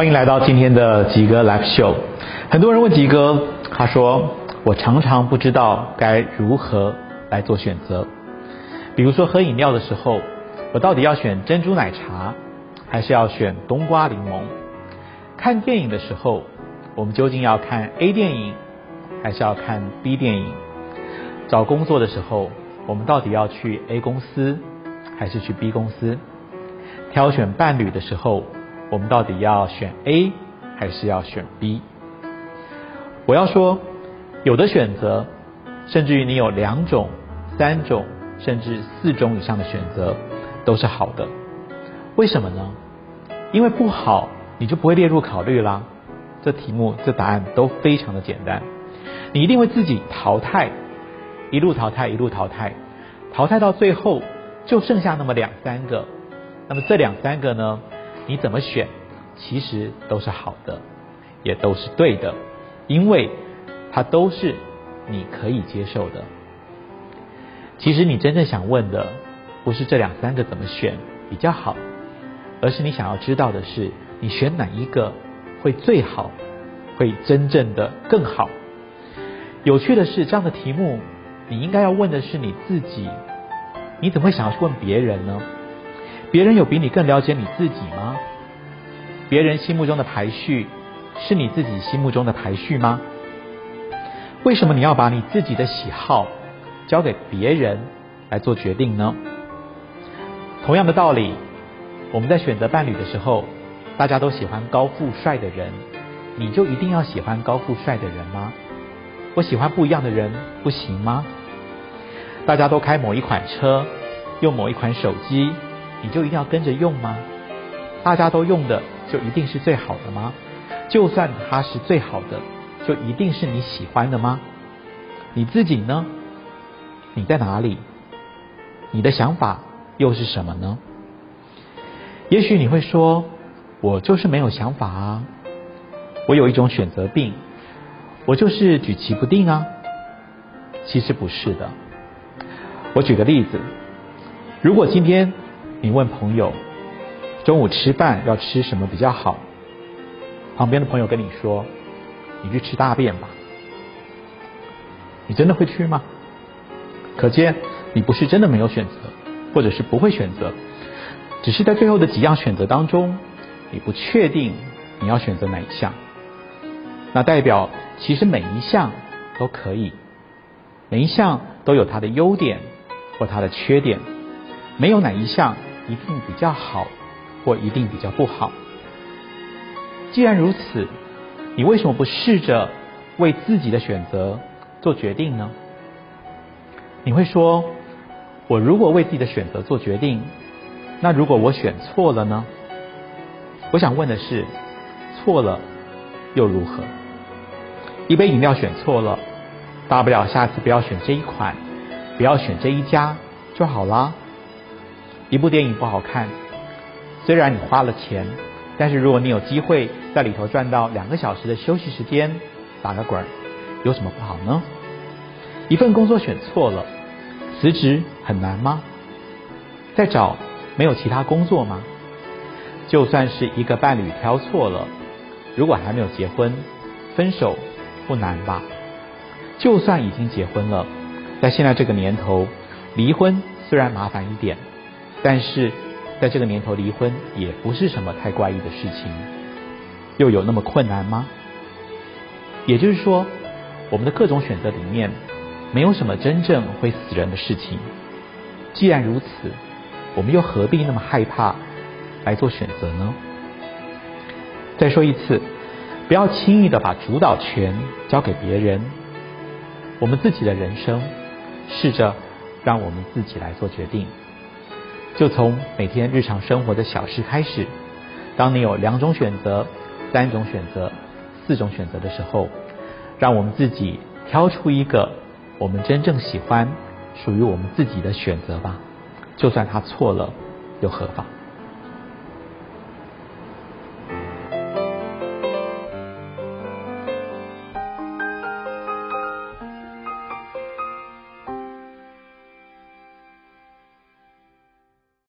欢迎来到今天的吉哥 Live Show。很多人问吉哥，他说我常常不知道该如何来做选择。比如说喝饮料的时候，我到底要选珍珠奶茶，还是要选冬瓜柠檬？看电影的时候，我们究竟要看 A 电影，还是要看 B 电影？找工作的时候，我们到底要去 A 公司，还是去 B 公司？挑选伴侣的时候，我们到底要选 A 还是要选 B？我要说，有的选择，甚至于你有两种、三种，甚至四种以上的选择，都是好的。为什么呢？因为不好，你就不会列入考虑啦。这题目、这答案都非常的简单，你一定会自己淘汰，一路淘汰，一路淘汰，淘汰到最后就剩下那么两三个。那么这两三个呢？你怎么选，其实都是好的，也都是对的，因为它都是你可以接受的。其实你真正想问的，不是这两三个怎么选比较好，而是你想要知道的是，你选哪一个会最好，会真正的更好。有趣的是，这样的题目，你应该要问的是你自己，你怎么会想要去问别人呢？别人有比你更了解你自己吗？别人心目中的排序是你自己心目中的排序吗？为什么你要把你自己的喜好交给别人来做决定呢？同样的道理，我们在选择伴侣的时候，大家都喜欢高富帅的人，你就一定要喜欢高富帅的人吗？我喜欢不一样的人不行吗？大家都开某一款车，用某一款手机。你就一定要跟着用吗？大家都用的就一定是最好的吗？就算它是最好的，就一定是你喜欢的吗？你自己呢？你在哪里？你的想法又是什么呢？也许你会说，我就是没有想法啊，我有一种选择病，我就是举棋不定啊。其实不是的。我举个例子，如果今天。你问朋友中午吃饭要吃什么比较好？旁边的朋友跟你说：“你去吃大便吧。”你真的会去吗？可见你不是真的没有选择，或者是不会选择，只是在最后的几样选择当中，你不确定你要选择哪一项。那代表其实每一项都可以，每一项都有它的优点或它的缺点，没有哪一项。一定比较好，或一定比较不好。既然如此，你为什么不试着为自己的选择做决定呢？你会说，我如果为自己的选择做决定，那如果我选错了呢？我想问的是，错了又如何？一杯饮料选错了，大不了下次不要选这一款，不要选这一家就好啦。一部电影不好看，虽然你花了钱，但是如果你有机会在里头赚到两个小时的休息时间，打个滚，有什么不好呢？一份工作选错了，辞职很难吗？再找没有其他工作吗？就算是一个伴侣挑错了，如果还没有结婚，分手不难吧？就算已经结婚了，在现在这个年头，离婚虽然麻烦一点。但是，在这个年头离婚也不是什么太怪异的事情，又有那么困难吗？也就是说，我们的各种选择里面，没有什么真正会死人的事情。既然如此，我们又何必那么害怕来做选择呢？再说一次，不要轻易的把主导权交给别人，我们自己的人生，试着让我们自己来做决定。就从每天日常生活的小事开始。当你有两种选择、三种选择、四种选择的时候，让我们自己挑出一个我们真正喜欢、属于我们自己的选择吧。就算它错了，又何妨？